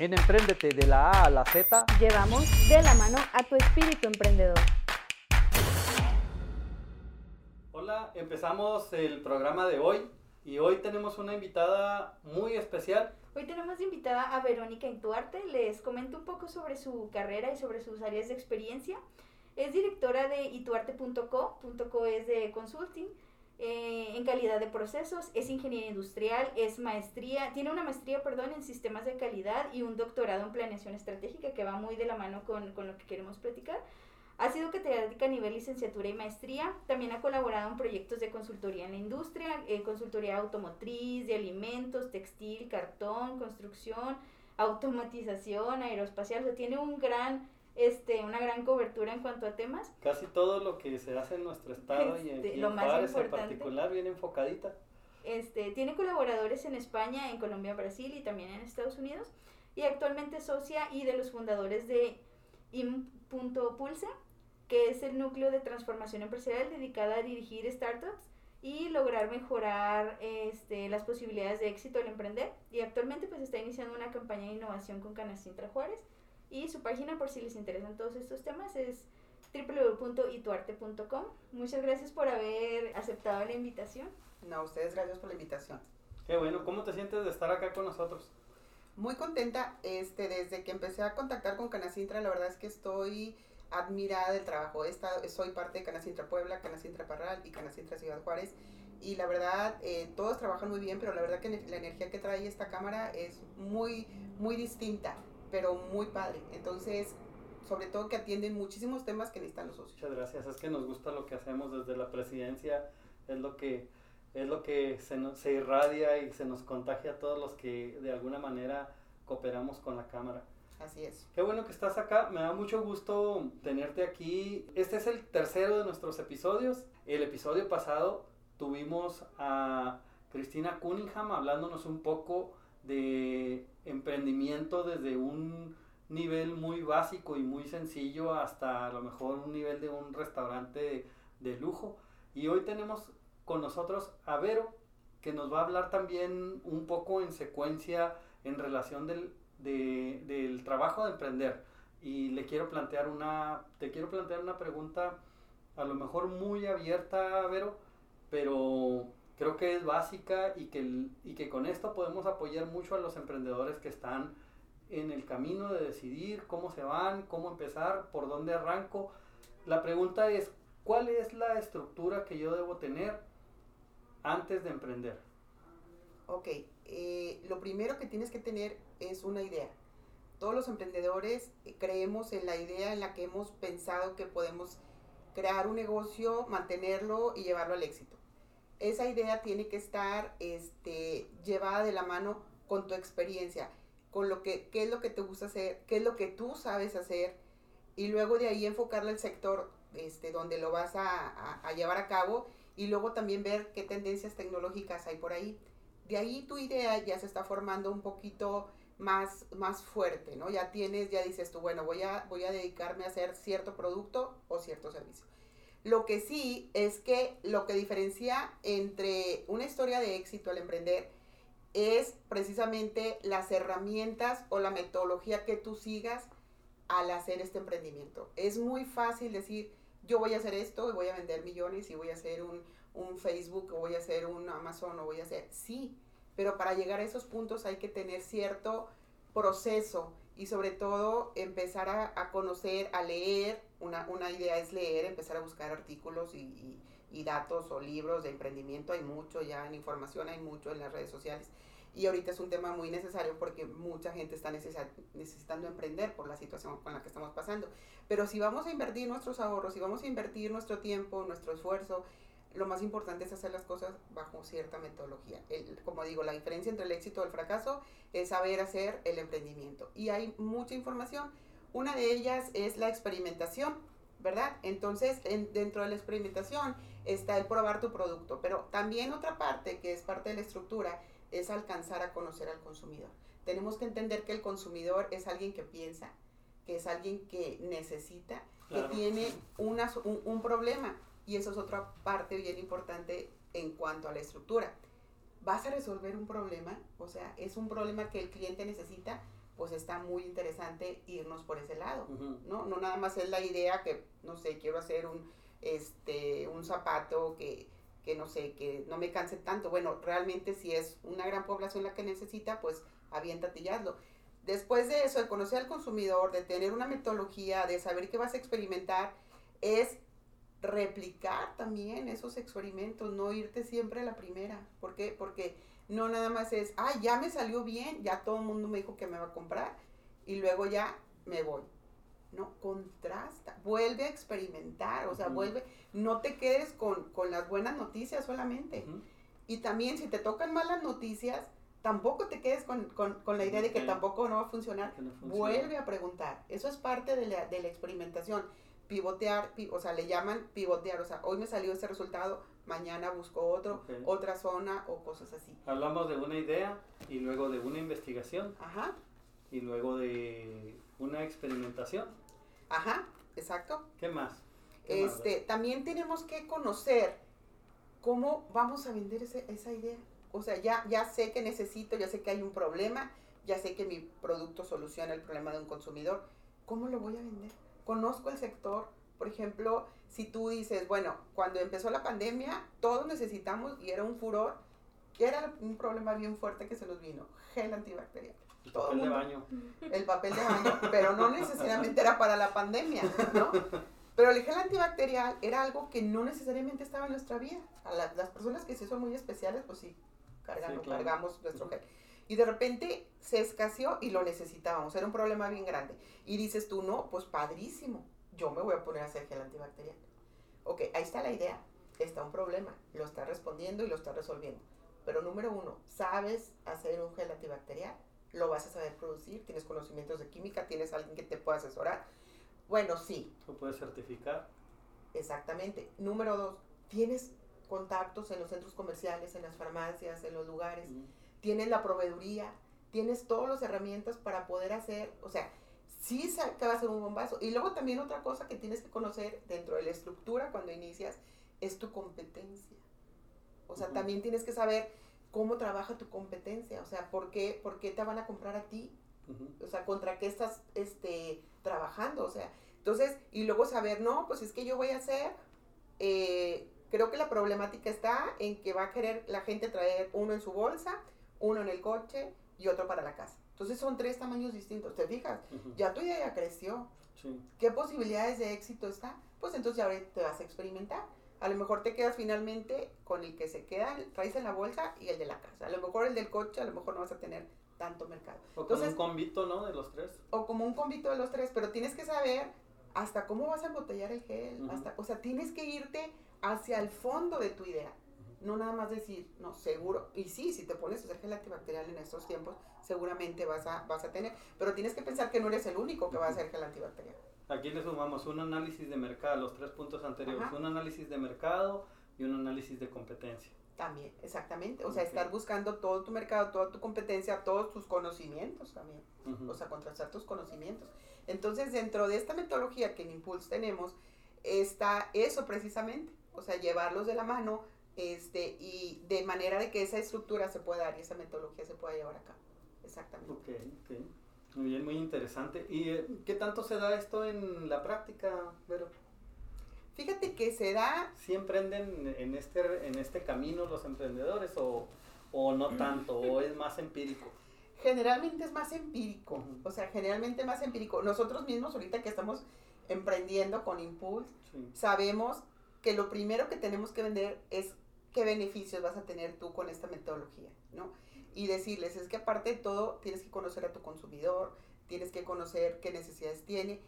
En Emprendete de la A a la Z, llevamos de la mano a tu espíritu emprendedor. Hola, empezamos el programa de hoy y hoy tenemos una invitada muy especial. Hoy tenemos de invitada a Verónica Intuarte. Les comento un poco sobre su carrera y sobre sus áreas de experiencia. Es directora de ituarte.co. .co es de consulting eh, en calidad de procesos, es ingeniería industrial, es maestría, tiene una maestría, perdón, en sistemas de calidad y un doctorado en planeación estratégica que va muy de la mano con, con lo que queremos platicar. Ha sido catedrática a nivel licenciatura y maestría. También ha colaborado en proyectos de consultoría en la industria, eh, consultoría automotriz, de alimentos, textil, cartón, construcción, automatización, aeroespacial. O tiene un gran este, una gran cobertura en cuanto a temas. Casi todo lo que se hace en nuestro estado y en, este, lo en particular bien enfocadita. Este, tiene colaboradores en España, en Colombia, Brasil y también en Estados Unidos. Y actualmente es socia y de los fundadores de IM.pulse, que es el núcleo de transformación empresarial dedicada a dirigir startups y lograr mejorar este, las posibilidades de éxito al emprender. Y actualmente pues está iniciando una campaña de innovación con Canacintra Juárez y su página, por si les interesan todos estos temas, es www.ituarte.com. Muchas gracias por haber aceptado la invitación. No, ustedes gracias por la invitación. Qué bueno, ¿cómo te sientes de estar acá con nosotros? Muy contenta, este, desde que empecé a contactar con Canacintra, la verdad es que estoy admirada del trabajo. He soy parte de Canacintra Puebla, Canacintra Parral y Canacintra Ciudad Juárez. Y la verdad, eh, todos trabajan muy bien, pero la verdad que la energía que trae esta cámara es muy, muy distinta pero muy padre. Entonces, sobre todo que atienden muchísimos temas que necesitan los socios. Muchas gracias, es que nos gusta lo que hacemos desde la presidencia, es lo que es lo que se, se irradia y se nos contagia a todos los que de alguna manera cooperamos con la Cámara. Así es. Qué bueno que estás acá, me da mucho gusto tenerte aquí. Este es el tercero de nuestros episodios. El episodio pasado tuvimos a Cristina Cunningham hablándonos un poco de emprendimiento desde un nivel muy básico y muy sencillo hasta a lo mejor un nivel de un restaurante de, lujo. Y hoy tenemos con nosotros a Vero, que nos va a hablar también un poco en secuencia en relación del, del trabajo de emprender. Y le quiero plantear una, te quiero plantear una pregunta a lo mejor muy abierta, Vero, pero creo que es básica y que, y que con esto podemos apoyar mucho a los emprendedores que están en el camino de decidir cómo se van, cómo empezar, por dónde arranco. La pregunta es, ¿cuál es la estructura que yo debo tener antes de emprender? Ok, eh, lo primero que tienes que tener es una idea. Todos los emprendedores creemos en la idea en la que hemos pensado que podemos crear un negocio, mantenerlo y llevarlo al éxito esa idea tiene que estar este, llevada de la mano con tu experiencia, con lo que, qué es lo que te gusta hacer, qué es lo que tú sabes hacer, y luego de ahí enfocarle al sector este, donde lo vas a, a, llevar a cabo, y luego también ver qué tendencias tecnológicas hay por ahí. De ahí tu idea ya se está formando un poquito más, más fuerte, ¿no? Ya tienes, ya dices tú, bueno, voy a, voy a dedicarme a hacer cierto producto o cierto servicio. Lo que sí es que lo que diferencia entre una historia de éxito al emprender es precisamente las herramientas o la metodología que tú sigas al hacer este emprendimiento. Es muy fácil decir, yo voy a hacer esto y voy a vender millones y voy a hacer un, Facebook o voy a hacer un Amazon o voy a hacer... Sí, pero para llegar a esos puntos hay que tener cierto proceso y sobre todo empezar a, conocer, a leer. Una, una, idea es leer, empezar a buscar artículos y, y, datos o libros de emprendimiento. Hay mucho ya en información, hay mucho en las redes sociales. Y ahorita es un tema muy necesario porque mucha gente está necesitando emprender por la situación con la que estamos pasando. Pero si vamos a invertir nuestros ahorros, si vamos a invertir nuestro tiempo, nuestro esfuerzo lo más importante es hacer las cosas bajo cierta metodología. como digo, la diferencia entre el éxito y el fracaso es saber hacer el emprendimiento. Y hay mucha información. Una de ellas es la experimentación, ¿verdad? Entonces, dentro de la experimentación está el probar tu producto, pero también otra parte que es parte de la estructura es alcanzar a conocer al consumidor. Tenemos que entender que el consumidor es alguien que piensa, que es alguien que necesita, que tiene una, un problema y eso es otra parte bien importante en cuanto a la estructura. Vas a resolver un problema, o sea, es un problema que el cliente necesita, pues está muy interesante irnos por ese lado. ¿no? No nada más es la idea que, no sé, quiero hacer un, este, un zapato que, que no sé, que no me canse tanto. Bueno, realmente si es una gran población la que necesita, pues aviéntate y hazlo. Después de eso, de conocer al consumidor, de tener una metodología, de saber qué vas a experimentar, es replicar también esos experimentos, no irte siempre a la primera. ¿Por qué? Porque no nada más es, ah, ya me salió bien, ya todo el mundo me dijo que me va a comprar y luego ya me voy. No, contrasta, vuelve a experimentar, o sea, vuelve, no te quedes con, con las buenas noticias solamente. Y también si te tocan malas noticias, tampoco te quedes con, con- con la idea de que tampoco no va a funcionar. No. Vuelve a preguntar. Eso es parte de la, de la experimentación. Pivotear, pi- o sea, le llaman pivotear. O sea, hoy me salió ese resultado, mañana busco otro, otra zona o cosas así. Hablamos de una idea y luego de una investigación Ajá, y luego de una experimentación. ajá, exacto. ¿Qué más? ¿Qué más? Este, también tenemos que conocer cómo vamos a vender ese- esa idea. O sea, ya, ya sé que necesito, ya sé que hay un problema, ya sé que mi producto soluciona el problema de un consumidor. ¿Cómo lo voy a vender? Conozco el sector. Por ejemplo, si tú dices, bueno, cuando empezó la pandemia, todos necesitamos, y era un furor, que era un problema bien fuerte que se nos vino, gel antibacterial El todo papel de baño. el papel de baño, pero no necesariamente era para la pandemia, ¿no? Pero el gel antibacterial era algo que no necesariamente estaba en nuestra vida. A la- las personas que sí son muy especiales, pues sí, cargamos, Sí, claro. cargamos nuestro gel. Y de repente se escaseó y lo necesitábamos, era un problema bien grande. Y dices tú, no, pues padrísimo, yo me voy a poner a hacer gel antibacterial. Ok, ahí está la idea, está un problema, lo está respondiendo y lo está resolviendo. Pero número uno, ¿sabes hacer un gel antibacterial? lo vas a saber producir, tienes conocimientos de química, tienes alguien que te pueda asesorar. Bueno, sí, Lo puedes certificar. exactamente. Número dos, tienes contactos en los centros comerciales, en las farmacias, en los lugares, Ujú. tienes la proveeduría, tienes todas las herramientas para poder hacer, o sea, sí que va a ser un bombazo. Y luego también otra cosa que tienes que conocer dentro de la estructura cuando inicias es tu competencia. O sea, también tienes que saber cómo trabaja tu competencia, o sea, por qué, por qué te van a comprar a ti, o sea, contra qué estás este, trabajando, o sea, entonces, y luego saber, no, pues es que yo voy a hacer, eh, creo que la problemática está en que va a querer la gente traer uno en su bolsa, uno en el coche y otro para la casa. Entonces son tres tamaños distintos, ¿te fijas? Ya tu idea ya creció, Sí. ¿qué posibilidades de éxito está? Pues entonces ya te vas a experimentar. A lo mejor te quedas finalmente con el que se queda, traes en la bolsa y el de la casa. A lo mejor el del coche, a lo mejor no vas a tener tanto mercado. O Entonces- con un convito, ¿no? De los tres. o como un convito de los tres, pero tienes que saber hasta cómo vas a embotellar el gel, hasta, o sea, tienes que irte hacia el fondo de tu idea, no nada más decir, no, seguro, y sí, si te pones a hacer gel antibacterial en estos tiempos, seguramente vas a, vas a tener, pero tienes que pensar que no eres el único que va a hacer gel antibacterial. Aquí le sumamos un análisis de mercado, los tres puntos anteriores. Ajá. Un análisis de mercado y un análisis de competencia. También, exactamente, o sea, estar buscando todo tu mercado, toda tu competencia, todos tus conocimientos también. O sea, contrastar tus conocimientos. Entonces, dentro de esta metodología que en Impulse tenemos, está eso precisamente, o sea, llevarlos de la mano este, y de manera de que esa estructura se pueda dar y esa metodología se pueda llevar a cabo. Exactamente. Ok, ok. Muy bien, muy interesante. ¿Y eh, qué tanto se da esto en la práctica, Vero? Fíjate que se da, ¿Sí emprenden en este, en este camino los emprendedores o, o no tanto? ¿O es más empírico? generalmente es más empírico, o sea, generalmente más empírico. Nosotros mismos ahorita que estamos emprendiendo con Impulse, Sí. sabemos que lo primero que tenemos que vender es qué beneficios vas a tener tú con esta metodología, ¿no? Y decirles, es que aparte de todo, tienes que conocer a tu consumidor, tienes que conocer qué necesidades tiene.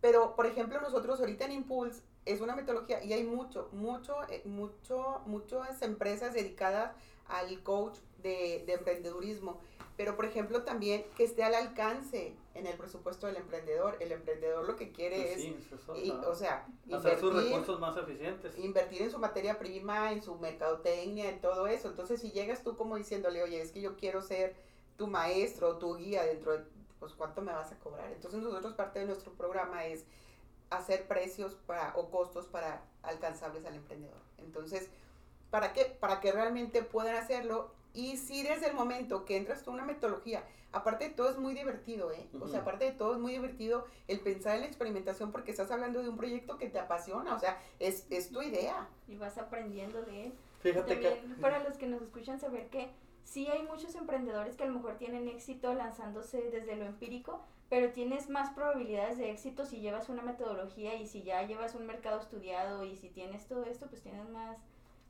Pero, por ejemplo, nosotros ahorita en Impulse es una metodología y hay mucho, mucho, eh, mucho, muchas empresas dedicadas al coach de, de emprendedurismo. Pero, por ejemplo, también que esté al alcance en el presupuesto del emprendedor. El emprendedor lo que quiere Pues es sí, y, o sea, Hacer sus invertir, recursos más eficientes. invertir en su materia prima, en su mercadotecnia, en todo eso. Entonces, si llegas tú como diciéndole, oye, es que yo quiero ser tu maestro, tu guía dentro de, pues, ¿cuánto me vas a cobrar? Entonces, nosotros parte de nuestro programa es hacer precios para, o costos para alcanzables al emprendedor. Entonces, ¿para qué? Para que realmente puedan hacerlo Y si desde el momento que entras tú a una metodología, aparte de todo es muy divertido, ¿eh? O sea, aparte de todo es muy divertido el pensar en la experimentación porque estás hablando de un proyecto que te apasiona, o sea, es, es tu idea. Y vas aprendiendo de él. Fíjate que... También para los que nos escuchan saber que sí hay muchos emprendedores que a lo mejor tienen éxito lanzándose desde lo empírico, pero tienes más probabilidades de éxito si llevas una metodología y si ya llevas un mercado estudiado y si tienes todo esto, pues tienes más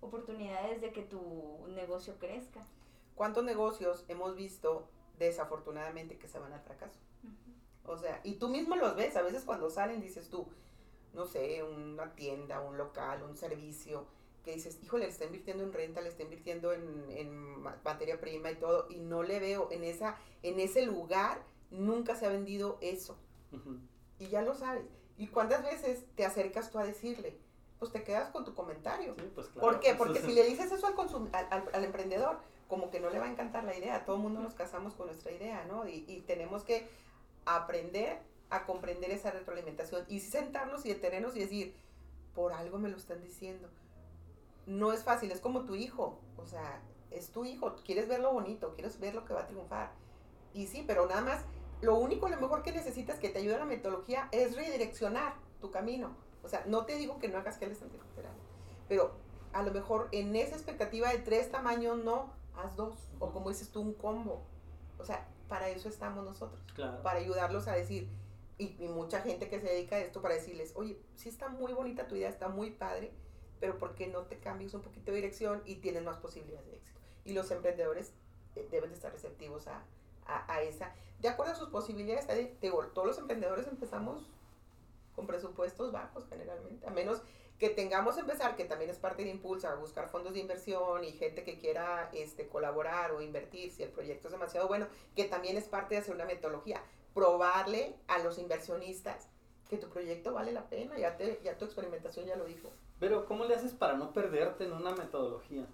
oportunidades de que tu negocio crezca. ¿Cuántos negocios hemos visto desafortunadamente que se van al fracaso? O sea, y tú mismo los ves, a veces cuando salen dices tú, no sé, una tienda, un local, un servicio, que dices, híjole, le está invirtiendo en renta, le está invirtiendo en, en ma- materia prima y todo, y no le veo en, esa, en ese lugar, nunca se ha vendido eso. Y ya lo sabes. ¿Y cuántas veces te acercas tú a decirle? Pues te quedas con tu comentario. Sí, pues claro. ¿Por qué? Porque si le dices eso al, consum- al, al- al emprendedor, como que no le va a encantar la idea. Todo el mundo nos casamos con nuestra idea, ¿no? Y, y tenemos que aprender a comprender esa retroalimentación y sentarnos y detenernos y decir, por algo me lo están diciendo. No es fácil, es como tu hijo, o sea, es tu hijo, quieres ver lo bonito, quieres ver lo que va a triunfar. Y sí, pero nada más, lo único, lo mejor que necesitas que te ayude la metodología es redireccionar tu camino. O sea, no te digo que no hagas que les anticultural, pero a lo mejor en esa expectativa de tres tamaños no, haz dos, o como dices tú, un combo. O sea, para eso estamos nosotros Claro. para ayudarlos a decir, y, y mucha gente que se dedica a esto para decirles, oye, sí está muy bonita tu idea, está muy padre, pero ¿por qué no te cambias un poquito de dirección y tienes más posibilidades de éxito? Y los emprendedores eh, deben de estar receptivos a, a, a esa, de acuerdo a sus posibilidades, digo, todos los emprendedores empezamos con presupuestos bajos generalmente, a menos que tengamos empezar, que también es parte de Impulsa, buscar fondos de inversión y gente que quiera este, colaborar o invertir si el proyecto es demasiado bueno, que también es parte de hacer una metodología, probarle a los inversionistas que tu proyecto vale la pena, ya, te, ya tu experimentación ya lo dijo. Pero ¿cómo le haces para no perderte en una metodología?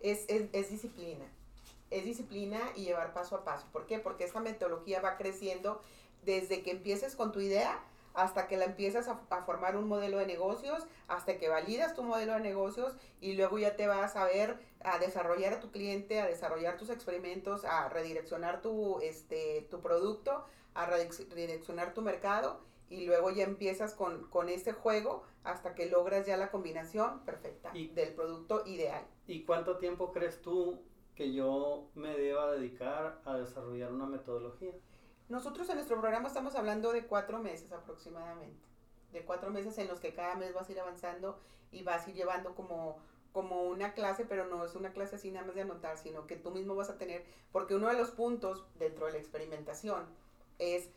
Es, es, es disciplina, es disciplina y llevar paso a paso. ¿Por qué? Porque esta metodología va creciendo desde que empieces con tu idea hasta que la empiezas a, a formar un modelo de negocios, hasta que validas tu modelo de negocios y luego ya te vas a ver a desarrollar a tu cliente, a desarrollar tus experimentos, a redireccionar tu, este, tu producto, a redireccionar tu mercado y luego ya empiezas con, con este juego hasta que logras ya la combinación perfecta Y- del producto ideal. ¿Y cuánto tiempo crees tú que yo me deba dedicar a desarrollar una metodología? Nosotros en nuestro programa estamos hablando de cuatro meses aproximadamente. De cuatro meses en los que cada mes vas a ir avanzando y vas a ir llevando como, como una clase, pero no es una clase así nada más de anotar, sino que tú mismo vas a tener, porque uno de los puntos dentro de la experimentación es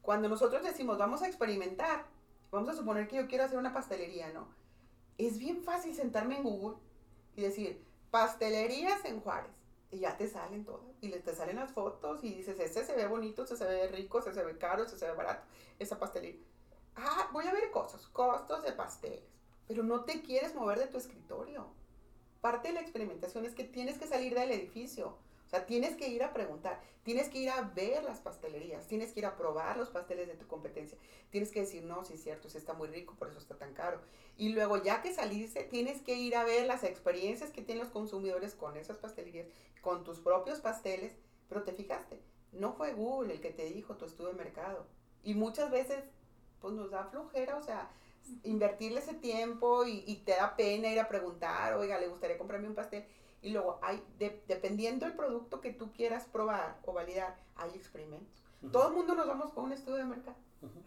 cuando nosotros decimos vamos a experimentar, vamos a suponer que yo quiero hacer una pastelería, ¿no? Es bien fácil sentarme en Google y decir pastelerías en Juárez y ya te salen todas. Y te salen las fotos y dices, este se ve bonito, este se ve rico, este se ve caro, este se ve barato, esa pastelería. Ah, voy a ver cosas, costos de pasteles. Pero no te quieres mover de tu escritorio. Parte de la experimentación es que tienes que salir del edificio. O sea, tienes que ir a preguntar, tienes que ir a ver las pastelerías, tienes que ir a probar los pasteles de tu competencia. Tienes que decir, no, sí es cierto, ese está muy rico, por eso está tan caro. Y luego, ya que saliste, tienes que ir a ver las experiencias que tienen los consumidores con esas pastelerías, con tus propios pasteles. Pero te fijaste, no fue Google el que te dijo tu estudio de mercado. Y muchas veces, pues nos da flojera, o sea, invertirle ese tiempo y, y te da pena ir a preguntar, oiga, ¿le gustaría comprarme un pastel? Y luego, hay, de- dependiendo del producto que tú quieras probar o validar, hay experimentos. Todo el mundo nos vamos con un estudio de mercado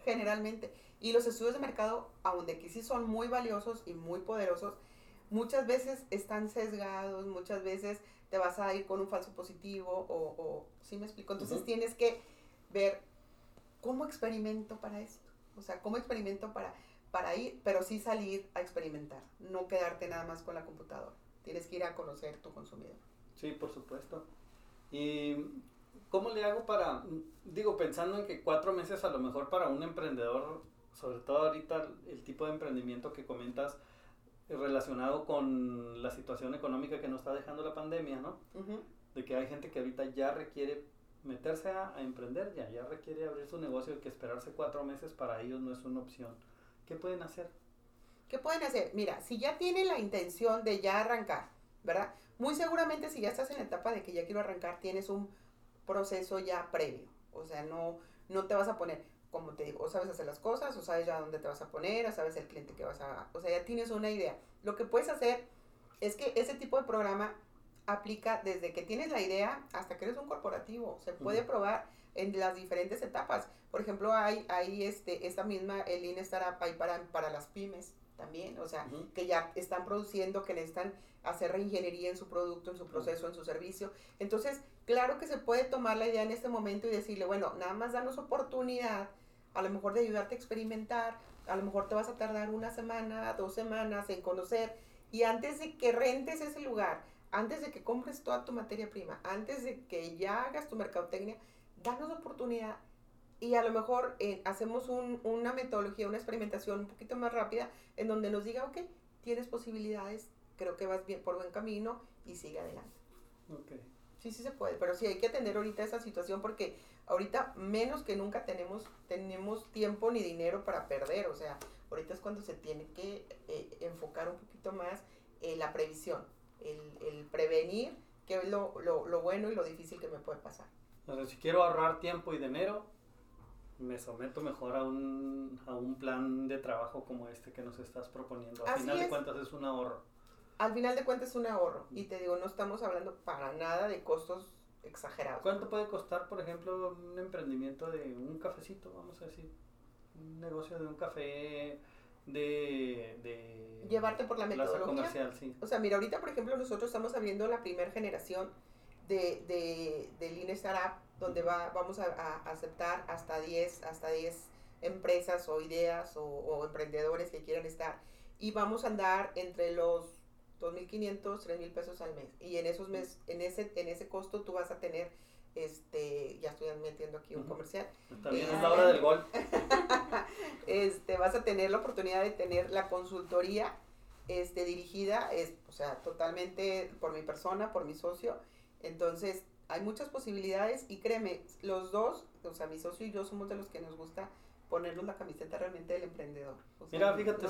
generalmente. Y los estudios de mercado, aunque que sí son muy valiosos y muy poderosos, muchas veces están sesgados, muchas veces te vas a ir con un falso positivo o, o ¿sí me explico? Entonces tienes que ver cómo experimento para esto. O sea, cómo experimento para, para ir, pero sí salir a experimentar, no quedarte nada más con la computadora. Tienes que ir a conocer tu consumidor. Sí, por supuesto. ¿Y cómo le hago para, digo, pensando en que cuatro meses a lo mejor para un emprendedor, sobre todo ahorita el, tipo de emprendimiento que comentas relacionado con la situación económica que nos está dejando la pandemia, ¿no? Ujú. De que hay gente que ahorita ya requiere meterse a, a emprender, ya, ya requiere abrir su negocio y que esperarse cuatro meses para ellos no es una opción. ¿Qué pueden hacer? ¿Qué pueden hacer? Mira, si ya tienen la intención de ya arrancar, ¿verdad? Muy seguramente si ya estás en la etapa de que ya quiero arrancar, tienes un proceso ya previo. O sea, no, no te vas a poner, como te digo, o sabes hacer las cosas, o sabes ya dónde te vas a poner, o sabes el cliente que vas a... O sea, ya tienes una idea. Lo que puedes hacer es que ese tipo de programa aplica desde que tienes la idea hasta que eres un corporativo. Se puede probar en las diferentes etapas. Por ejemplo, hay, hay este, esta misma, el Lean Startup ahí para, para las pymes también, o sea, que ya están produciendo, que necesitan hacer reingeniería en su producto, en su proceso, en su servicio. Entonces, claro que se puede tomar la idea en este momento y decirle, bueno, nada más danos oportunidad, a lo mejor de ayudarte a experimentar, a lo mejor te vas a tardar una semana, dos semanas en conocer, y antes de que rentes ese lugar, antes de que compres toda tu materia prima, antes de que ya hagas tu mercadotecnia, danos oportunidad y a lo mejor eh, hacemos una metodología, una experimentación un poquito más rápida en donde nos diga, ok, tienes posibilidades, creo que vas bien por buen camino y sigue adelante. Okay. Sí, sí se puede, pero sí hay que atender ahorita esa situación porque ahorita menos que nunca tenemos, tenemos tiempo ni dinero para perder, o sea, ahorita es cuando se tiene que eh, enfocar un poquito más en la previsión, el, el prevenir qué es lo, lo, lo bueno y lo difícil que me puede pasar. Entonces, si quiero ahorrar tiempo y dinero, me someto mejor a un, a un plan de trabajo como este que nos estás proponiendo. Al final de cuentas es un ahorro. Al final de cuentas es un ahorro. Y te digo, no estamos hablando para nada de costos exagerados. ¿Cuánto puede costar, por ejemplo, un emprendimiento de un cafecito, vamos a decir? Un negocio de un café de... de Llevarte por la metodología. comercial, sí. O sea, mira, ahorita, por ejemplo, nosotros estamos abriendo la primera generación de, de, de Lean Startup, donde va, vamos a, aceptar hasta 10, hasta 10 empresas o ideas o, emprendedores que quieran estar. Y vamos a andar entre los 2.500, 3.000 pesos al mes. Y en esos mes, en ese, en ese costo tú vas a tener, este, ya estoy metiendo aquí un comercial. También es la hora del gol. este, vas a tener la oportunidad de tener la consultoría este, dirigida, es, o sea, totalmente por mi persona, por mi socio, entonces, hay muchas posibilidades y créeme, los dos, o sea, mi socio y yo somos de los que nos gusta ponernos la camiseta realmente del emprendedor. Mira, fíjate,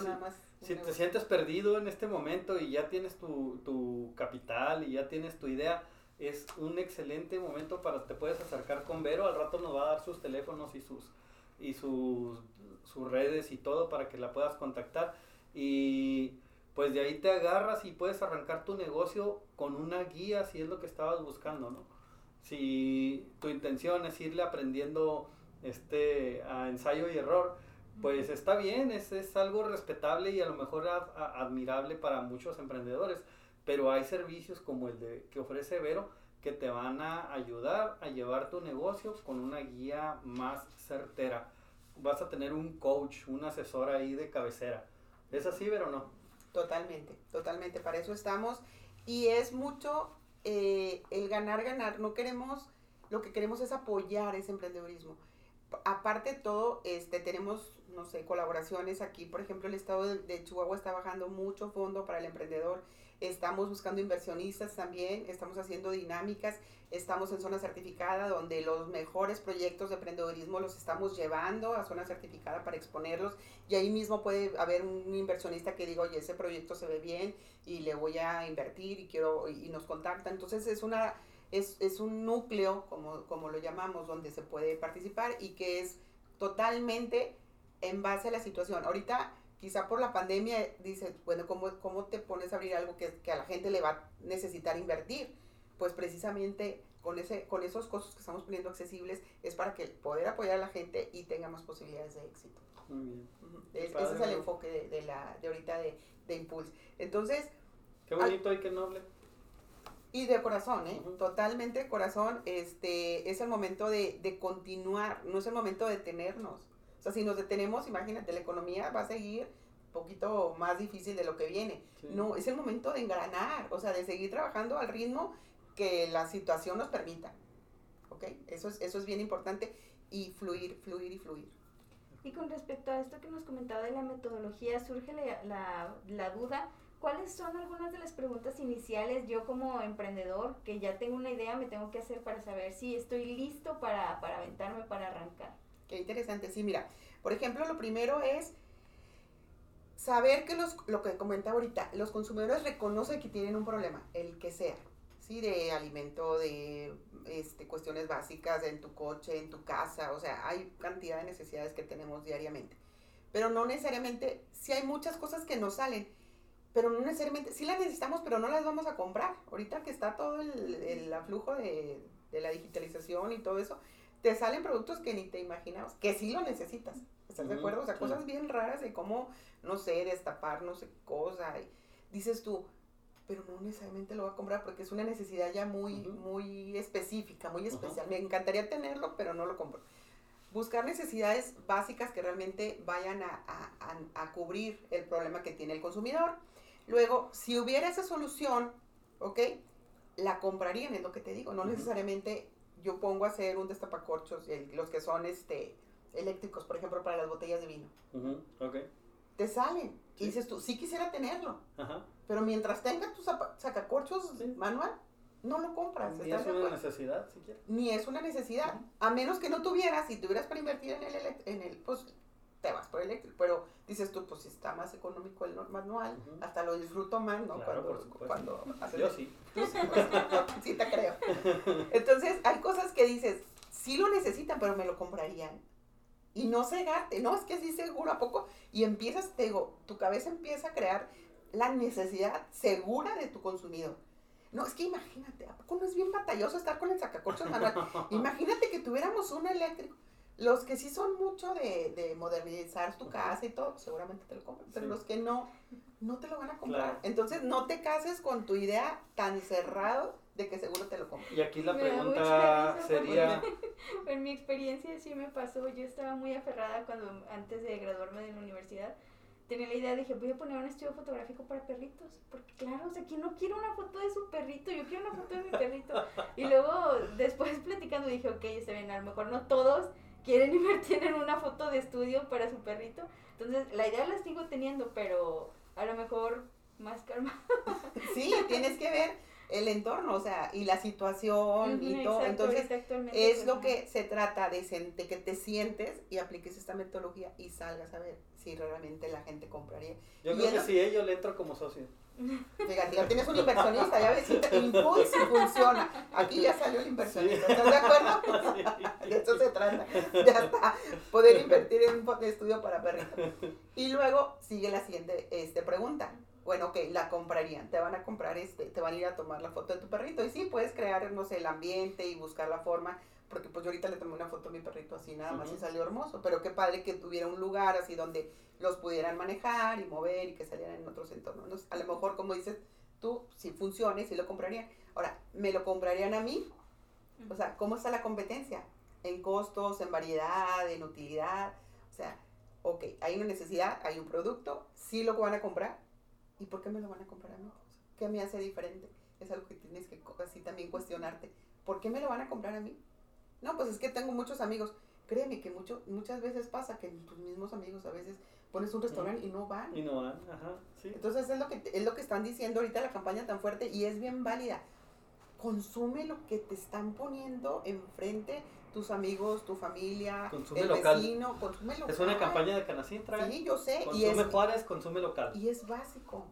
si, te sientes perdido en este momento y ya tienes tu, tu capital y ya tienes tu idea, es un excelente momento para te puedes acercar con Vero, al rato nos va a dar sus teléfonos y sus y sus, sus redes y todo para que la puedas contactar y pues de ahí te agarras y puedes arrancar tu negocio con una guía si es lo que estabas buscando, ¿no? Si tu intención es irle aprendiendo este a ensayo y error, pues está bien, es, es algo respetable y a lo mejor admirable para muchos emprendedores, pero hay servicios como el de que ofrece Vero que te van a ayudar a llevar tu negocio con una guía más certera. Vas a tener un coach, un asesor ahí de cabecera. ¿Es así, Vero o no? Totalmente, totalmente, para eso estamos. Y es mucho eh, el ganar, ganar. No queremos, lo que queremos es apoyar ese emprendedurismo. Aparte de todo, este, tenemos, no sé, colaboraciones aquí. Por ejemplo, el estado de Chihuahua está bajando mucho fondo para el emprendedor Estamos buscando inversionistas también, estamos haciendo dinámicas, estamos en zona certificada donde los mejores proyectos de emprendedorismo los estamos llevando a zona certificada para exponerlos y ahí mismo puede haber un inversionista que diga, oye, ese proyecto se ve bien y le voy a invertir y quiero y nos contacta. Entonces es una es, es un núcleo, como, como lo llamamos, donde se puede participar y que es totalmente en base a la situación. Ahorita quizá por la pandemia dices, bueno, ¿cómo, ¿cómo te pones a abrir algo que, que, a la gente le va a necesitar invertir? Pues precisamente con, ese, con esos costos que estamos poniendo accesibles es para que poder apoyar a la gente y tenga más posibilidades de éxito. Muy bien. ese es el enfoque de, de, la, de ahorita de, de Impulse. Entonces... Qué bonito y qué noble. Y de corazón, ¿eh? Totalmente de corazón. Este, es el momento de, de continuar, no es el momento de detenernos sea, si nos detenemos, imagínate, la economía va a seguir un poquito más difícil de lo que viene. No, es el momento de engranar, o sea, de seguir trabajando al ritmo que la situación nos permita. ¿Ok? Eso es, eso es bien importante y fluir, fluir y fluir. Y con respecto a esto que nos comentaba de la metodología, surge la, la, la duda. ¿Cuáles son algunas de las preguntas iniciales yo como emprendedor que ya tengo una idea me tengo que hacer para saber si estoy listo para, para aventarme, para arrancar? Qué interesante, sí, mira, por ejemplo, lo primero es saber que los, lo que comentaba ahorita, los consumidores reconocen que tienen un problema, el que sea, ¿sí? De alimento, de este, cuestiones básicas en tu coche, en tu casa, o sea, hay cantidad de necesidades que tenemos diariamente. Pero no necesariamente, si hay muchas cosas que nos salen, pero no necesariamente, sí las necesitamos, pero no las vamos a comprar. Ahorita que está todo el, el aflujo de, de la digitalización y todo eso, te salen productos que ni te imaginabas, que sí lo necesitas. ¿Estás de acuerdo? O sea, cosas bien raras de cómo, no sé, destapar no sé cosa. y dices tú, pero no necesariamente lo voy a comprar porque es una necesidad ya muy, muy específica, muy especial. Me encantaría tenerlo, pero no lo compro. Buscar necesidades básicas que realmente vayan a, a- a- a cubrir el problema que tiene el consumidor. Luego, si hubiera esa solución, ¿ok? La comprarían, es lo que te digo. No necesariamente yo pongo a hacer un destapacorchos, el- los que son este eléctricos, por ejemplo, para las botellas de vino. Ujú, Ok. Te salen. Sí. Y dices tú, sí quisiera tenerlo, Ajá. pero mientras tenga tu sacacorchos Sí. manual, no lo compras. Ni ¿estás es una necesidad siquiera. Ni es una necesidad. A menos que no tuvieras, si tuvieras para invertir en el, en el pues te vas por eléctrico. Pero dices tú, pues si está más económico el manual, Ujú. hasta lo disfruto más, ¿no? Claro, cuando, haces Yo sí. Tú sí, pues, yo sí te creo. Entonces, hay cosas que dices, sí lo necesitan, pero me lo comprarían. Y no cegarte, no, es que sí seguro, ¿a poco? Y empiezas, te digo, tu cabeza empieza a crear la necesidad segura de tu consumidor. No, es que imagínate, ¿a poco no es bien batalloso estar con el sacacorchos manual? Imagínate que tuviéramos un eléctrico. Los que sí son mucho de, de modernizar tu casa y todo, seguramente te lo compran. Pero Sí. los que no, no te lo van a comprar. Claro. Entonces no te cases con tu idea tan cerrado de que seguro te lo compran. Y aquí la Me pregunta sería, En mi experiencia sí me pasó, yo estaba muy aferrada cuando antes de graduarme de la universidad, tenía la idea, dije, voy a poner un estudio fotográfico para perritos, porque claro, o sea, ¿quién no quiere una foto de su perrito? Yo quiero una foto de mi perrito. Y luego, después platicando, dije, ok, está bien, a lo mejor no todos quieren invertir en una foto de estudio para su perrito. Entonces, la idea la sigo teniendo, pero a lo mejor más calma. Sí, tienes que ver el entorno, o sea, y la situación y Ujú, todo. exacto, Entonces, es pues, lo que se trata de, de que te sientes y apliques esta metodología y salgas a ver si realmente la gente compraría. yo Y creo que sí, eh, yo le entro como socio. Fíjate, ya tienes un inversionista, ya ves, si te impulsa y funciona. Aquí ya salió el inversionista, Sí. ¿estás de acuerdo? De eso se trata, de hasta poder invertir en un estudio para perritos. Y luego sigue la siguiente este, pregunta. Bueno, ok, la comprarían, te van a comprar, este, te van a ir a tomar la foto de tu perrito. Y sí, puedes crear, no sé, el ambiente y buscar la forma, porque pues yo ahorita le tomé una foto a mi perrito así nada más y salió hermoso. Pero qué padre que tuviera un lugar así donde los pudieran manejar y mover y que salieran en otros entornos. A lo mejor, como dices tú, si funciona y si lo comprarían. Ahora, ¿me lo comprarían a mí? O sea, ¿cómo está la competencia? En costos, en variedad, en utilidad. O sea, ok, hay una necesidad, hay un producto, sí lo van a comprar. ¿Y por qué me lo van a comprar a mí? ¿Qué me hace diferente? Es algo que tienes que así también cuestionarte. ¿Por qué me lo van a comprar a mí? No, pues es que tengo muchos amigos. Créeme que mucho, muchas veces pasa que tus mismos amigos a veces pones un restaurante y no van. Y no van, ajá, sí. Entonces es lo que es lo que están diciendo ahorita la campaña tan fuerte y es bien válida. Consume lo que te están poniendo enfrente tus amigos, tu familia, Consume el local. vecino, consume local. Es una campaña de Canacintra. Sí, yo sé y Consume es Juárez, consume local. y es básico.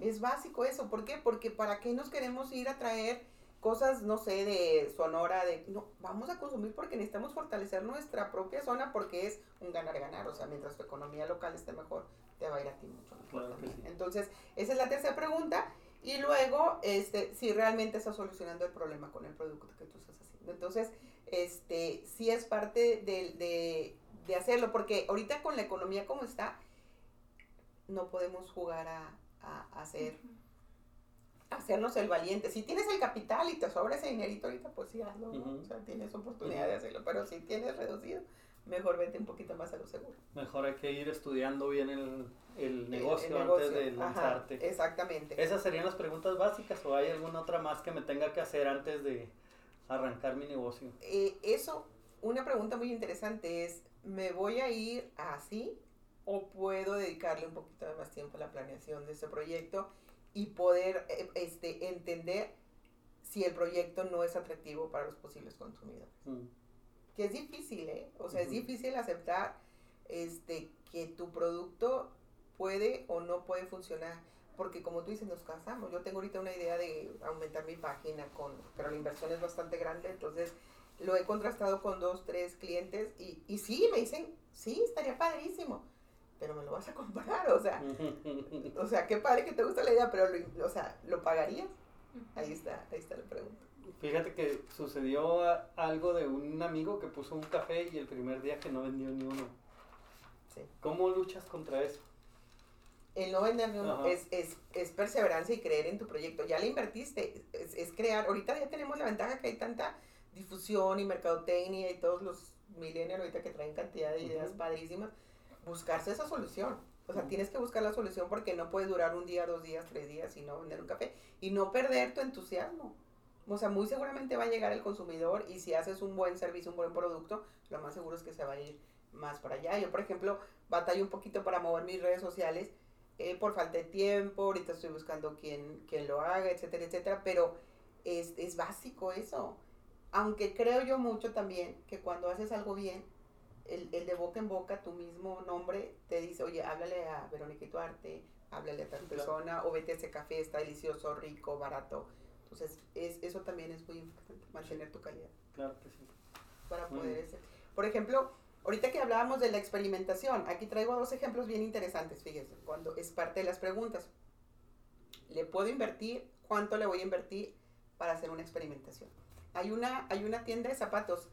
Es básico eso, ¿por qué? Porque para qué nos queremos ir a traer cosas, no sé, de Sonora, de no, vamos a consumir porque necesitamos fortalecer nuestra propia zona porque es un ganar-ganar, o sea, mientras tu economía local esté mejor, te va a ir a ti mucho mejor Claro que también. sí. Entonces, esa es la tercera pregunta. Y luego, este, si realmente estás solucionando el problema con el producto que tú estás haciendo. Entonces, este, sí es parte de, de, de hacerlo, porque ahorita con la economía como está, no podemos jugar a, a, a hacer, a hacernos el valiente. Si tienes el capital y te sobra ese dinerito ahorita, pues sí, hazlo, ¿no? Ujú. O sea, tienes oportunidad de hacerlo, pero si tienes reducido, mejor vete un poquito más a lo seguro. Mejor hay que ir estudiando bien el, el negocio, El- el antes de ajá, lanzarte. exactamente. ¿Esas serían las preguntas básicas o hay alguna otra más que me tenga que hacer antes de arrancar mi negocio? Eh, eso, una pregunta muy interesante es, ¿me voy a ir así o puedo dedicarle un poquito más tiempo a la planeación de este proyecto y poder eh, este, entender si el proyecto no es atractivo para los posibles consumidores? Mm, Que es difícil, ¿eh? O sea, es difícil aceptar este, que tu producto puede o no puede funcionar. Porque como tú dices, nos casamos. Yo tengo ahorita una idea de aumentar mi página, con, pero la inversión es bastante grande. Entonces lo he contrastado con dos, tres clientes y, y sí, me dicen, sí, estaría padrísimo. Pero me lo vas a comprar, o sea, o sea, qué padre que te gusta la idea, pero, lo, o sea, ¿lo pagarías? Ahí está, ahí está la pregunta. Fíjate que sucedió algo de un amigo que puso un café y el primer día que no vendió ni uno. Sí. ¿Cómo luchas contra eso? El no vender ni uno es, es, es, perseverancia y creer en tu proyecto. Ya le invertiste, es, es, crear. Ahorita ya tenemos la ventaja que hay tanta difusión y mercadotecnia y todos los millennials ahorita que traen cantidad de ideas padrísimas. Buscarse esa solución. O sea, tienes que buscar la solución porque no puede durar un día, dos días, tres días y no vender un café. Y no perder tu entusiasmo. O sea, muy seguramente va a llegar el consumidor y si haces un buen servicio, un buen producto, lo más seguro es que se va a ir más para allá. Yo, por ejemplo, batallo un poquito para mover mis redes sociales eh, por falta de tiempo, ahorita estoy buscando quién, quién lo haga, etcétera, etcétera, pero es, es básico eso. Aunque creo yo mucho también que cuando haces algo bien, el, el, de boca en boca, tu mismo nombre te dice, oye, háblale a Verónica Tuarte, háblale a tal persona, o vete a ese café, está delicioso, rico, barato entonces, es, eso también es muy importante, mantener tu calidad. Claro que sí. Para poder ser. Por ejemplo, ahorita que hablábamos de la experimentación, aquí traigo dos ejemplos bien interesantes, fíjense, cuando es parte de las preguntas. ¿Le puedo invertir? ¿Cuánto le voy a invertir para hacer una experimentación? Hay una, hay una tienda de zapatos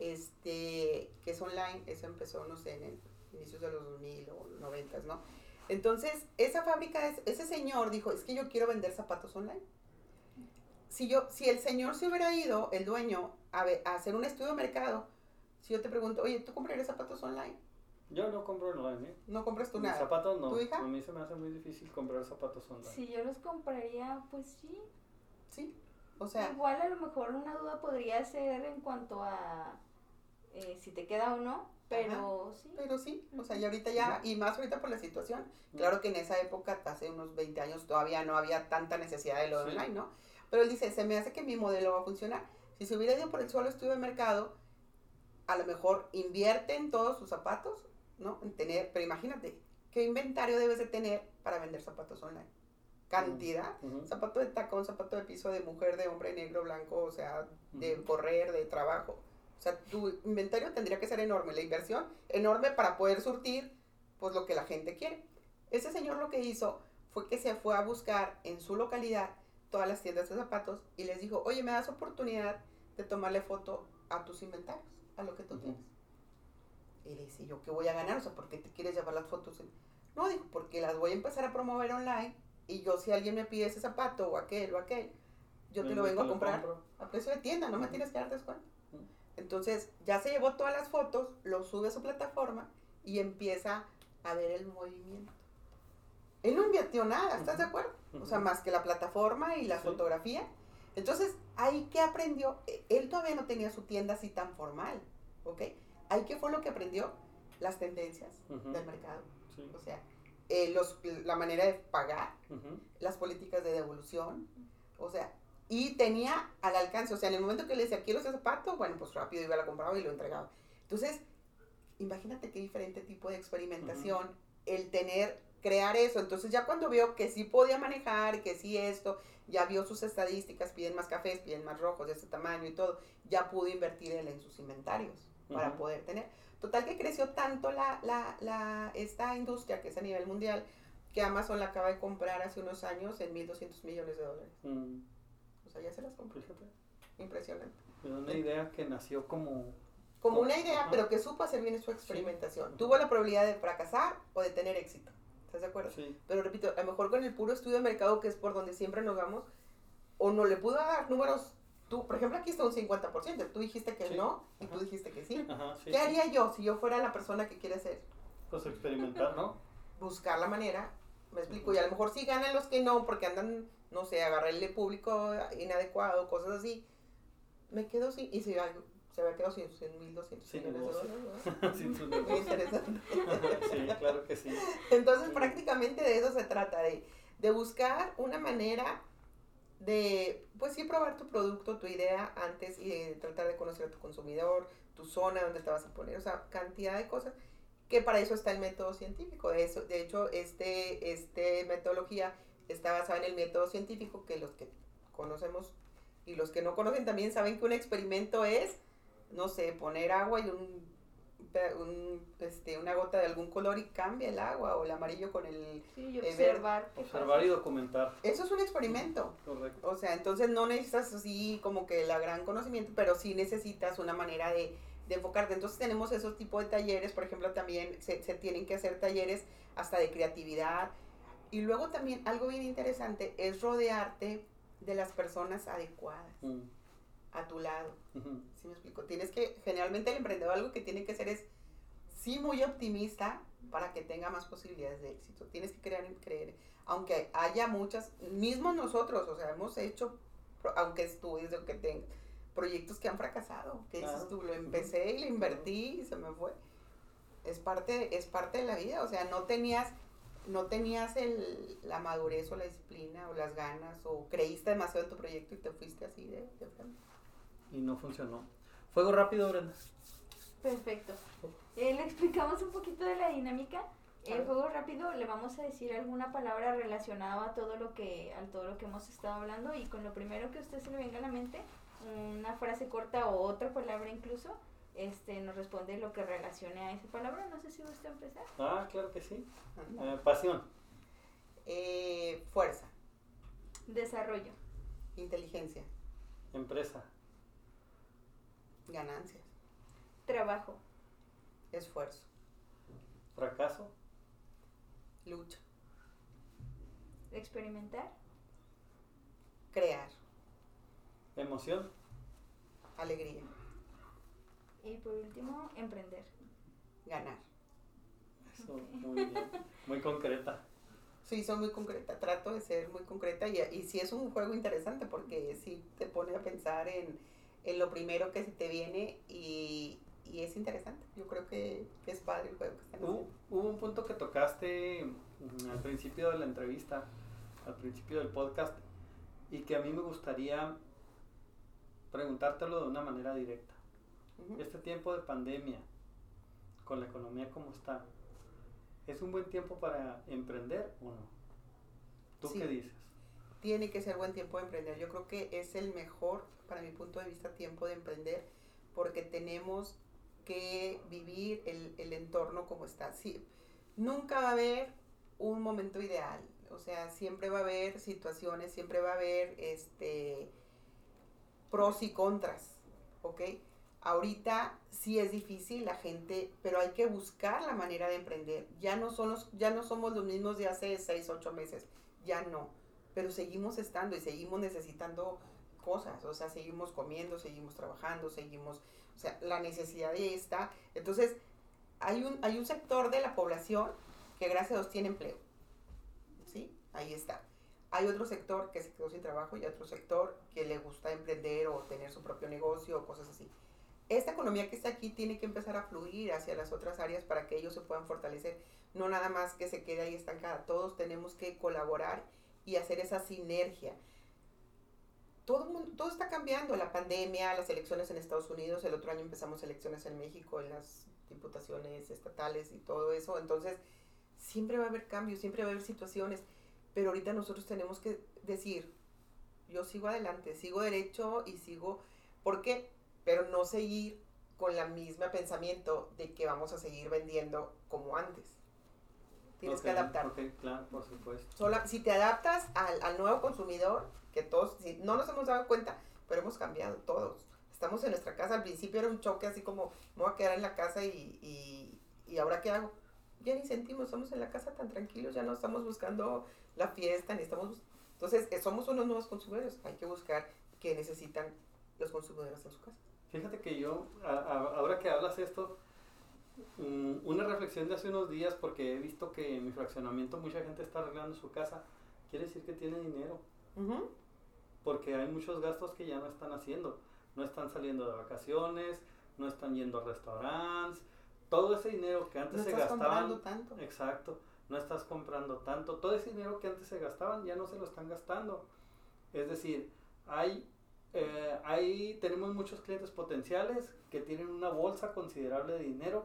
este, que es online, eso empezó, no sé, en el inicios de los 2000 o 90, ¿no? Entonces, esa fábrica, ese señor dijo, es que yo quiero vender zapatos online si yo, si el señor se hubiera ido, el dueño, a, hacer un estudio de mercado, si yo te pregunto, oye, ¿tú comprarías zapatos online? Yo no compro online, ¿eh? ¿No compras tú nada? Zapatos no. ¿Tu hija? A mí se me hace muy difícil comprar zapatos online. Si yo los compraría, pues sí. Sí. O sea. Igual a lo mejor una duda podría ser en cuanto a eh, si te queda o no, pero sí. Pero sí, o sea, y ahorita ya, y más ahorita por la situación. Claro que en esa época, hace unos 20 años, todavía no había tanta necesidad de lo online, ¿no? Pero él dice, se me hace que mi modelo va a funcionar. Si se hubiera ido por el solo estudio de mercado, a lo mejor invierte en todos sus zapatos, ¿no? En tener, pero imagínate, ¿qué inventario debes de tener para vender zapatos online? Cantidad, zapato de tacón, zapato de piso de mujer, de hombre, negro, blanco, o sea, de correr, de trabajo. O sea, tu inventario tendría que ser enorme, la inversión enorme para poder surtir pues lo que la gente quiere. Ese señor lo que hizo fue que se fue a buscar en su localidad todas las tiendas de zapatos y les dijo, oye, me das oportunidad de tomarle foto a tus inventarios, a lo que tú tienes. Y le dice, ¿yo qué voy a ganar? O sea, ¿por qué te quieres llevar las fotos? No, dijo, porque las voy a empezar a promover online y yo si alguien me pide ese zapato o aquel o aquel, yo te lo vengo a comprar a precio de tienda, no me tienes que dar descuento. Entonces ya se llevó todas las fotos, lo sube a su plataforma y empieza a ver el movimiento. Él no invirtió nada, ¿estás de acuerdo? O sea, más que la plataforma y la fotografía. Entonces, ahí que aprendió, e, él todavía no tenía su tienda así tan formal, ¿ok? Ahí que fue lo que aprendió, las tendencias del mercado. O sea, eh, los, la manera de pagar, las políticas de devolución, o sea, y tenía al alcance, o sea, en el momento que le decía, quiero ese zapato, bueno, pues rápido iba a la compraba y lo entregaba. Entonces, imagínate qué diferente tipo de experimentación, el tener crear eso. Entonces ya cuando vio que sí podía manejar, que sí esto, ya vio sus estadísticas, piden más cafés, piden más rojos de este tamaño y todo, ya pudo invertir él en sus inventarios para poder tener. Total que creció tanto la, la, la, esta industria que es a nivel mundial, que Amazon la acaba de comprar hace unos años en 1.200 millones de dólares. Mm. O sea, ya se las compró. Impresionante. Es una idea que nació como... Como una idea, pero que supo hacer bien su experimentación. Tuvo la probabilidad de fracasar o de tener éxito. ¿Estás de acuerdo? Sí. Pero repito, a lo mejor con el puro estudio de mercado, que es por donde siempre nos vamos, o no le pudo dar números. Tú, por ejemplo, aquí está un 50%. Tú dijiste que no y tú dijiste que sí. ¿Qué haría yo si yo fuera la persona que quiere hacer? Pues experimentar, ¿no? Buscar la manera. Me explico. Y a lo mejor sí ganan los que no, porque andan, no sé, agarrarle público inadecuado, cosas así. Me quedo sin. Y si se había quedado sin, sin 1200 sí, millones de dólares. Muy interesante. sí, claro que sí. Entonces, prácticamente de eso se trata, de, de buscar una manera de, pues sí, probar tu producto, tu idea antes y de tratar de conocer a tu consumidor, tu zona donde te vas a poner, o sea, cantidad de cosas que para eso está el método científico. De, eso, de hecho, este, este metodología está basada en el método científico que los que conocemos y los que no conocen también saben que un experimento es, no sé, poner agua y un, un, este, una gota de algún color y cambia el agua o el amarillo con el Sí, y Eh, observar. Observar y documentar. Eso es un experimento. Correcto. O sea, entonces no necesitas así como que la gran conocimiento, pero sí necesitas una manera de, de enfocarte. Entonces tenemos esos tipos de talleres, por ejemplo, también se, se tienen que hacer talleres hasta de creatividad. Y luego también algo bien interesante es rodearte de las personas adecuadas Mm, a tu lado. ujú. ¿Sí me explico? Tienes que, generalmente el emprendedor algo que tiene que hacer es, sí, muy optimista para que tenga más posibilidades de éxito. Tienes que creer creer. Aunque haya muchas, mismos nosotros, o sea, hemos hecho, aunque estudies o que tengas, proyectos que han fracasado. Que dices tú, lo empecé y lo invertí y se me fue. Es parte, es parte de la vida, o sea, no tenías, no tenías el, la madurez o la disciplina o las ganas o creíste demasiado en tu proyecto y te fuiste así de, de frente. Y no funcionó. Fuego rápido, Brenda. Perfecto. Eh, le explicamos un poquito de la dinámica. El juego rápido le vamos a decir alguna palabra relacionada a todo lo que a todo lo que hemos estado hablando y con lo primero que a usted se le venga a la mente, una frase corta o otra palabra incluso, este nos responde lo que relacione a esa palabra. No sé si gusta empezar. Ah, claro que sí. Eh, pasión. Eh, fuerza, Desarrollo, inteligencia, Empresa. Ganancias, trabajo, esfuerzo, Fracaso. lucha, experimentar, crear, Emoción. alegría, y por último, emprender. ganar. Eso, muy bien. Muy concreta. Sí, soy muy concreta, trato de ser muy concreta y, y sí es un juego interesante porque sí te pone a pensar en, en lo primero que se te viene y, y es interesante. Yo creo que, que es padre el juego que están Hubo, hubo un punto que tocaste mm, al principio de la entrevista, al principio del podcast, y que a mí me gustaría preguntártelo de una manera directa. Este tiempo de pandemia, con la economía como está, ¿es un buen tiempo para emprender o no? ¿Tú Sí. qué dices? Tiene que ser buen tiempo de emprender. Yo creo que es el mejor, para mi punto de vista, tiempo de emprender porque tenemos que vivir el, entorno como está. Sí, nunca va a haber un momento ideal. O sea, siempre va a haber situaciones, siempre va a haber este pros y contras, ¿ok? Ahorita sí es difícil la gente, pero hay que buscar la manera de emprender. Ya no, son los- ya no somos los mismos de hace 6, 8 meses, ya no. Pero seguimos estando y seguimos necesitando cosas, o sea, seguimos comiendo, seguimos trabajando, seguimos, o sea, la necesidad ahí está. Entonces, hay un, hay un sector de la población que gracias a Dios tiene empleo, ¿sí? Ahí está. Hay otro sector que se quedó sin trabajo y otro sector que le gusta emprender o tener su propio negocio o cosas así. Esta economía que está aquí tiene que empezar a fluir hacia las otras áreas para que ellos se puedan fortalecer. No nada más que se quede ahí estancada. Todos tenemos que colaborar y hacer esa sinergia. Todo, mundo, todo está cambiando. La pandemia, las elecciones en Estados Unidos, el otro año empezamos elecciones en México, en las diputaciones estatales y todo eso. Entonces, siempre va a haber cambios, siempre va a haber situaciones. Pero ahorita nosotros tenemos que decir, yo sigo adelante, sigo derecho y sigo... ¿Por qué? Pero no seguir con la misma pensamiento de que vamos a seguir vendiendo como antes. Tienes que Ok, adaptar. Ok, claro, por supuesto. Sola- si te adaptas al, al nuevo consumidor, que todos, si no nos hemos dado cuenta, pero hemos cambiado todos. Estamos en nuestra casa, al principio era un choque así como, me voy a quedar en la casa y, y, y ahora qué hago. Ya ni sentimos, estamos en la casa tan tranquilos, ya no estamos buscando la fiesta, ni estamos... Entonces, eh, somos unos nuevos consumidores, hay que buscar qué necesitan los consumidores en su casa. Fíjate que yo, a- a- ahora que hablas esto, mm, una reflexión de hace unos días, porque he visto que en mi fraccionamiento mucha gente está arreglando su casa, quiere decir que tiene dinero, porque hay muchos gastos que ya no están haciendo. No están saliendo de vacaciones, no están yendo a restaurantes, todo ese dinero que antes No se estás gastaban. comprando tanto. Exacto, no estás comprando tanto. Todo ese dinero que antes se gastaban ya no se lo están gastando. Es decir, hay, eh, hay, tenemos muchos clientes potenciales que tienen una bolsa considerable de dinero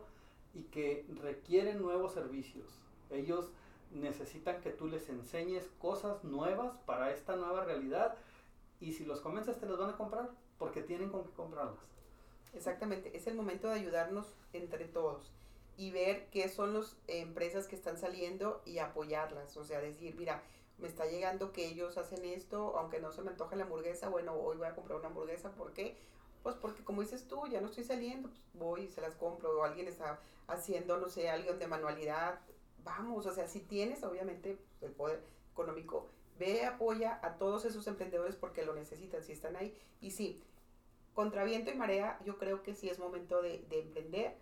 y que requieren nuevos servicios. Ellos necesitan que tú les enseñes cosas nuevas para esta nueva realidad y si los convences te los van a comprar porque tienen con qué comprarlas. Exactamente, es el momento de ayudarnos entre todos y ver qué son las empresas que están saliendo y apoyarlas. O sea, decir, mira, me está llegando que ellos hacen esto, aunque no se me antoja la hamburguesa, bueno, hoy voy a comprar una hamburguesa, ¿por qué? Pues porque como dices tú, ya no estoy saliendo, pues voy y se las compro, o alguien está haciendo, no sé, alguien de manualidad, vamos, o sea, si tienes obviamente el poder económico, ve, apoya a todos esos emprendedores porque lo necesitan, si están ahí. Y sí, contra viento y marea, yo creo que sí es momento de, de emprender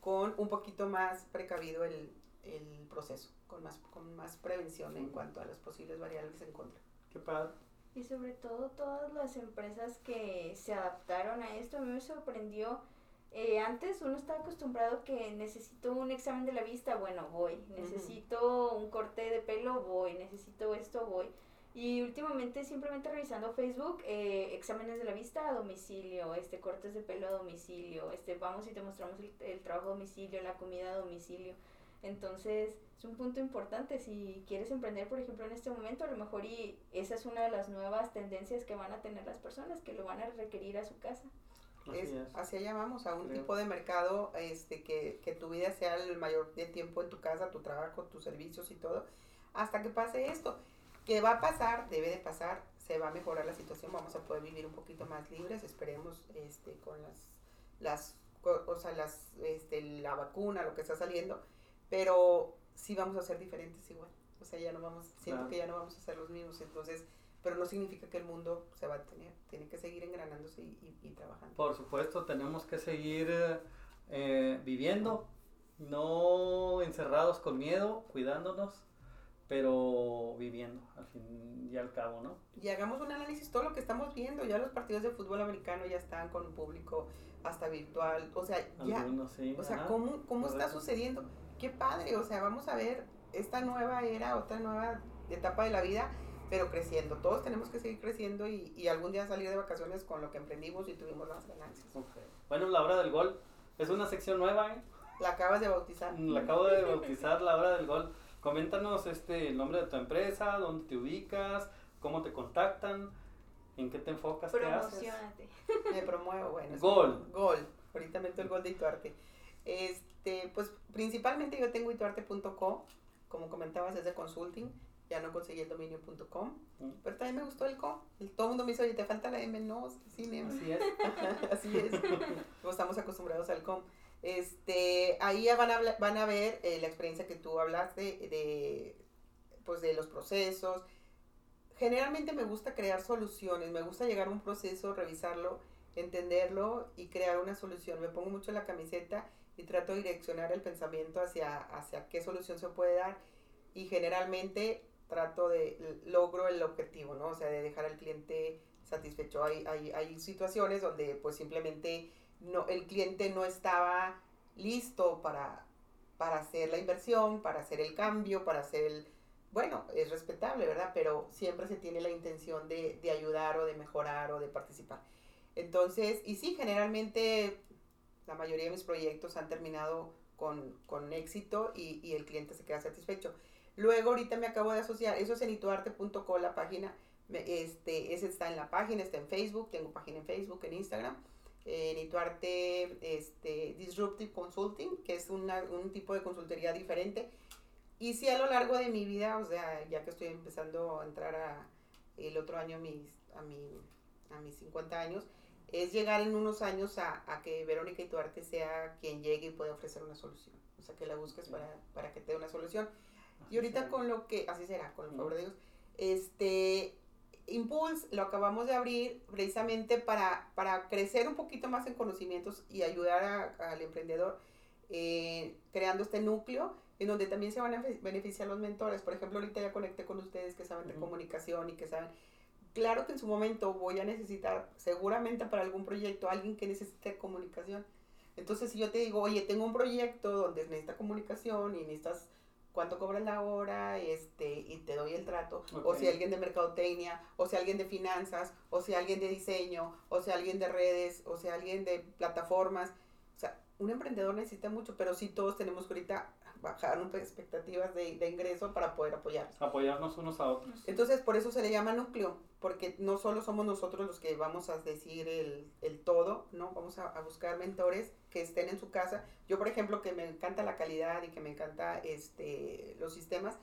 con un poquito más precavido el, el proceso, con más, con más prevención en cuanto a las posibles variables en contra. Qué padre. Y sobre todo todas las empresas que se adaptaron a esto, a mí me sorprendió. Eh, antes uno estaba acostumbrado que necesito un examen de la vista, bueno, voy. Necesito un corte de pelo, voy. Necesito esto, voy. Y últimamente simplemente revisando Facebook, eh, exámenes de la vista a domicilio, este cortes de pelo a domicilio, este vamos y te mostramos el, el trabajo a domicilio, la comida a domicilio. Entonces, es un punto importante. Si quieres emprender, por ejemplo, en este momento, a lo mejor y esa es una de las nuevas tendencias que van a tener las personas, que lo van a requerir a su casa. Así es, Hacia allá vamos, a un tipo de mercado este, que, que tu vida sea el mayor tiempo en tu casa, tu trabajo, tus servicios y todo, hasta que pase esto. que va a pasar? Debe de pasar, se va a mejorar la situación, vamos a poder vivir un poquito más libres, esperemos este, con las, las, o sea, las, este, la vacuna, lo que está saliendo, pero sí vamos a ser diferentes igual. O sea, ya no vamos, siento que ya no vamos a ser los mismos, entonces, pero no significa que el mundo se va a tener, tiene que seguir engranándose y, y, trabajando. Por supuesto, tenemos que seguir eh, viviendo, no encerrados con miedo, cuidándonos, pero viviendo al fin y al cabo, ¿no? Y hagamos un análisis, todo lo que estamos viendo, ya los partidos de fútbol americano ya están con un público hasta virtual, o sea, ya, Algunos, sí. o sea, Ajá. ¿cómo, cómo está sucediendo? Qué padre, o sea, vamos a ver esta nueva era, otra nueva etapa de la vida, pero creciendo. Todos tenemos que seguir creciendo y, y algún día salir de vacaciones con lo que emprendimos y tuvimos las ganancias. Ok. Bueno, la hora del gol es una sección nueva, ¿eh? La acabas de bautizar. La acabo de bautizar la hora del gol. Coméntanos este, el nombre de tu empresa, dónde te ubicas, cómo te contactan, en qué te enfocas, qué haces. Promocionate. Me promuevo, bueno. Gol. Gol. Ahorita meto el gol de Ituarte. Este, pues principalmente yo tengo ituarte.co, como comentabas, es de consulting. Ya no conseguí el dominio.com, Mm. pero también me gustó el co. El, todo el mundo me dice, oye, te falta la M, no, sin M. Así es. Así es. Como estamos acostumbrados al com. Este, ahí ya van a, van a ver eh, la experiencia que tú hablaste de, pues de los procesos. Generalmente me gusta crear soluciones, me gusta llegar a un proceso, revisarlo, entenderlo y crear una solución. Me pongo mucho la camiseta y trato de direccionar el pensamiento hacia, hacia qué solución se puede dar y generalmente trato de, logro el objetivo, ¿no? O sea, de dejar al cliente satisfecho. Hay, hay, hay situaciones donde pues simplemente no, el cliente no estaba listo para, para hacer la inversión, para hacer el cambio, para hacer el... Bueno, es respetable, ¿verdad? Pero siempre se tiene la intención de, de ayudar o de mejorar o de participar. Entonces, y sí, generalmente la mayoría de mis proyectos han terminado con, con éxito y, y el cliente se queda satisfecho. Luego ahorita me acabo de asociar, eso es en ituarte.co la página, este, ese está en la página, está en Facebook, tengo página en Facebook, en Instagram, en Ituarte este, Disruptive Consulting, que es una, un tipo de consultoría diferente. Y sí a lo largo de mi vida, o sea, ya que estoy empezando a entrar a el otro año a mis, a mi, a mis 50 años, es llegar en unos años a, a que Verónica Ituarte sea quien llegue y pueda ofrecer una solución. O sea, que la busques para, para que te dé una solución. Y ahorita con lo que, así será, con el favor de Dios, este, Impulse lo acabamos de abrir precisamente para, para crecer un poquito más en conocimientos y ayudar a- al emprendedor eh, creando este núcleo en donde también se van a beneficiar los mentores. Por ejemplo, ahorita ya conecté con ustedes que saben de comunicación y que saben. Claro que en su momento voy a necesitar, seguramente para algún proyecto, alguien que necesite comunicación. Entonces, si yo te digo, oye, tengo un proyecto donde necesita comunicación y necesitas cuánto cobras la hora, este, y te doy el trato, o si alguien de mercadotecnia, o si alguien de finanzas, o si alguien de diseño, o si alguien de redes, o si alguien de plataformas, o sea, un emprendedor necesita mucho, pero sí todos tenemos que ahorita bajar expectativas de, de ingreso para poder apoyar. Apoyarnos unos a otros. Entonces, por eso se le llama núcleo, porque no solo somos nosotros los que vamos a decir el, el todo, ¿no? Vamos a, a, buscar mentores que estén en su casa. Yo, por ejemplo, que me encanta la calidad y que me encanta este, los sistemas,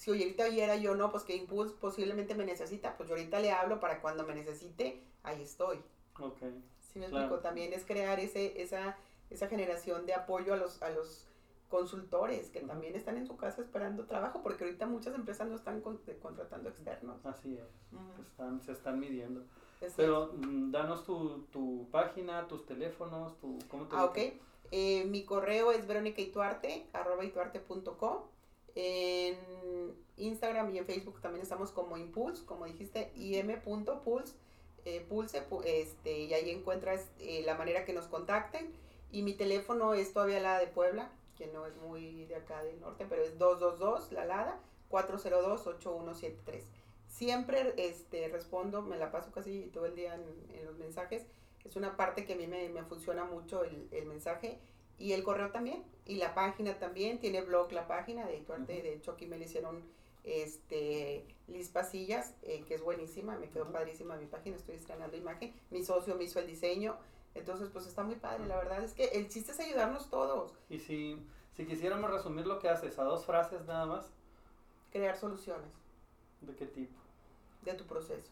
si hoy ahorita oyera yo, no, pues que Impulse posiblemente me necesita, pues yo ahorita le hablo para cuando me necesite, ahí estoy. Ok. Sí me explico, también es crear ese, esa, esa generación de apoyo a los, a los consultores que también están en su casa esperando trabajo, porque ahorita muchas empresas no están contratando externos. Así es, están, se están midiendo. Pero mm, danos tu, tu, página, tus teléfonos, tu, ¿cómo te Ah, ok. Eh, mi correo es verónicaituarte, arroba En Instagram y en Facebook también estamos como Impulse, como dijiste, im.pulse, eh, pulse, este, y ahí encuentras eh, la manera que nos contacten. Y mi teléfono es todavía la de Puebla, que no es muy de acá del norte, pero es 222, la LADA, 402-8173. Siempre este, respondo, me la paso casi todo el día en, los mensajes. Es una parte que a mí me, me funciona mucho el, el, mensaje. Y el correo también. Y la página también. Tiene blog la página de Tuarte. De hecho, aquí me le hicieron este Liz Pasillas, eh, que es buenísima. Me quedó padrísima mi página. Estoy estrenando imagen. Mi socio me hizo el diseño. Entonces, pues está muy padre, la verdad es que el chiste es ayudarnos todos. Y si, si quisiéramos resumir lo que haces a dos frases nada más. Crear soluciones. ¿De qué tipo? De tu proceso.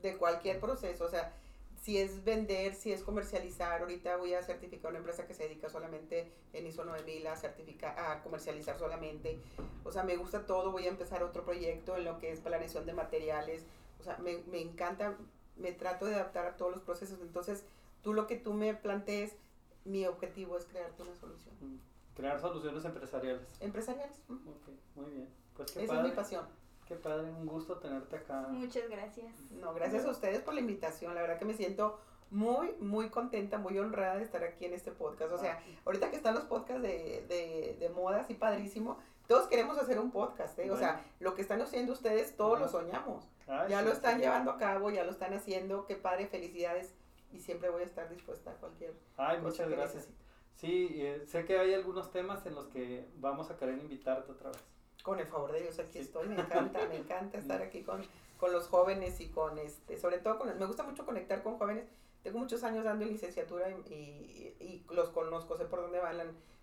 De cualquier proceso. O sea, si es vender, si es comercializar, ahorita voy a certificar una empresa que se dedica solamente en ISO 9000 a, certificar, a comercializar solamente. O sea, me gusta todo, voy a empezar otro proyecto en lo que es planeación de materiales. O sea, me, me encanta, me trato de adaptar a todos los procesos. Entonces, tú lo que tú me plantees, mi objetivo es crearte una solución. Mm, crear soluciones empresariales. Empresariales. muy bien. Pues Esa es mi pasión. Qué padre, un gusto tenerte acá. Muchas gracias. No, gracias a ustedes por la invitación. La verdad que me siento muy, muy contenta, muy honrada de estar aquí en este podcast. O sea, ah. ahorita que están los podcasts de, de, de moda, así padrísimo, todos queremos hacer un podcast, ¿eh? O sea, lo que están haciendo ustedes, todos lo soñamos. ya lo están llevando a cabo, ya lo están haciendo. Qué padre, felicidades y siempre voy a estar dispuesta a cualquier Ay, muchas gracias. Sí, eh, sé que hay algunos temas en los que vamos a querer invitarte otra vez. Con el favor de Dios, aquí estoy. Me encanta, me encanta estar aquí con, con los jóvenes y con, este, sobre todo, con, me gusta mucho conectar con jóvenes. Tengo muchos años dando licenciatura y, y, los conozco, sé por dónde van.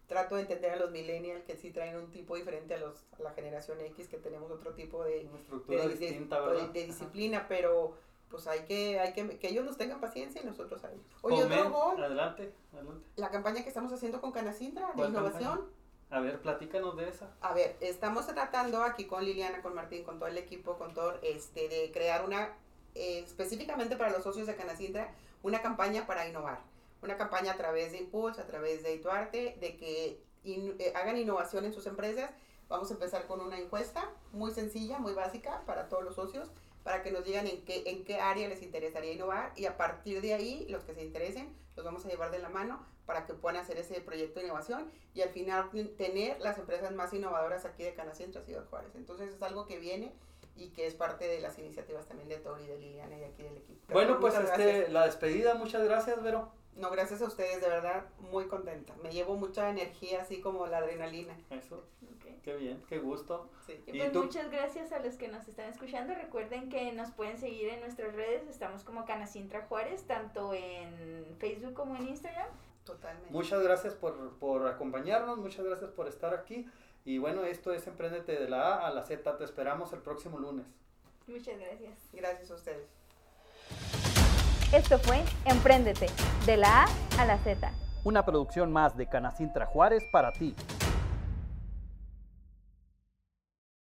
trato de entender a los millennials que sí traen un tipo diferente a, los, a la generación X, que tenemos otro tipo de, de, de, disciplina, pero pues hay que, hay que, que ellos nos tengan paciencia y nosotros a ellos. Oye, otro gol. Adelante, adelante. La campaña que estamos haciendo con Canacintra de innovación. A ver, platícanos de esa. A ver, estamos tratando aquí con Liliana, con Martín, con todo el equipo, con todo, este, de crear una, eh, específicamente para los socios de Canacintra, una campaña para innovar. Una campaña a través de Impulse, a través de Ituarte, de que eh, hagan innovación en sus empresas. Vamos a empezar con una encuesta muy sencilla, muy básica para todos los socios para que nos digan en qué, en qué área les interesaría innovar y a partir de ahí, los que se interesen, los vamos a llevar de la mano para que puedan hacer ese proyecto de innovación y al final tener las empresas más innovadoras aquí de Canacentro, Ciudad Juárez. Entonces es algo que viene y que es parte de las iniciativas también de Tori, de Liliana y aquí del equipo. bueno, pues este, la despedida, muchas gracias, Vero. No, gracias a ustedes, de verdad, muy contenta. Me llevo mucha energía, así como la adrenalina. Eso. Qué bien, qué gusto. Y pues muchas gracias a los que nos están escuchando. Recuerden que nos pueden seguir en nuestras redes. Estamos como Canacintra Juárez, tanto en Facebook como en Instagram. Totalmente. Muchas gracias por, por acompañarnos, muchas gracias por estar aquí. Y bueno, esto es Emprendete de la A a la Z. Te esperamos el próximo lunes. Muchas gracias. Gracias a ustedes. Esto fue Emprendete, de la A a la Z. Una producción más de Canacintra Juárez para ti.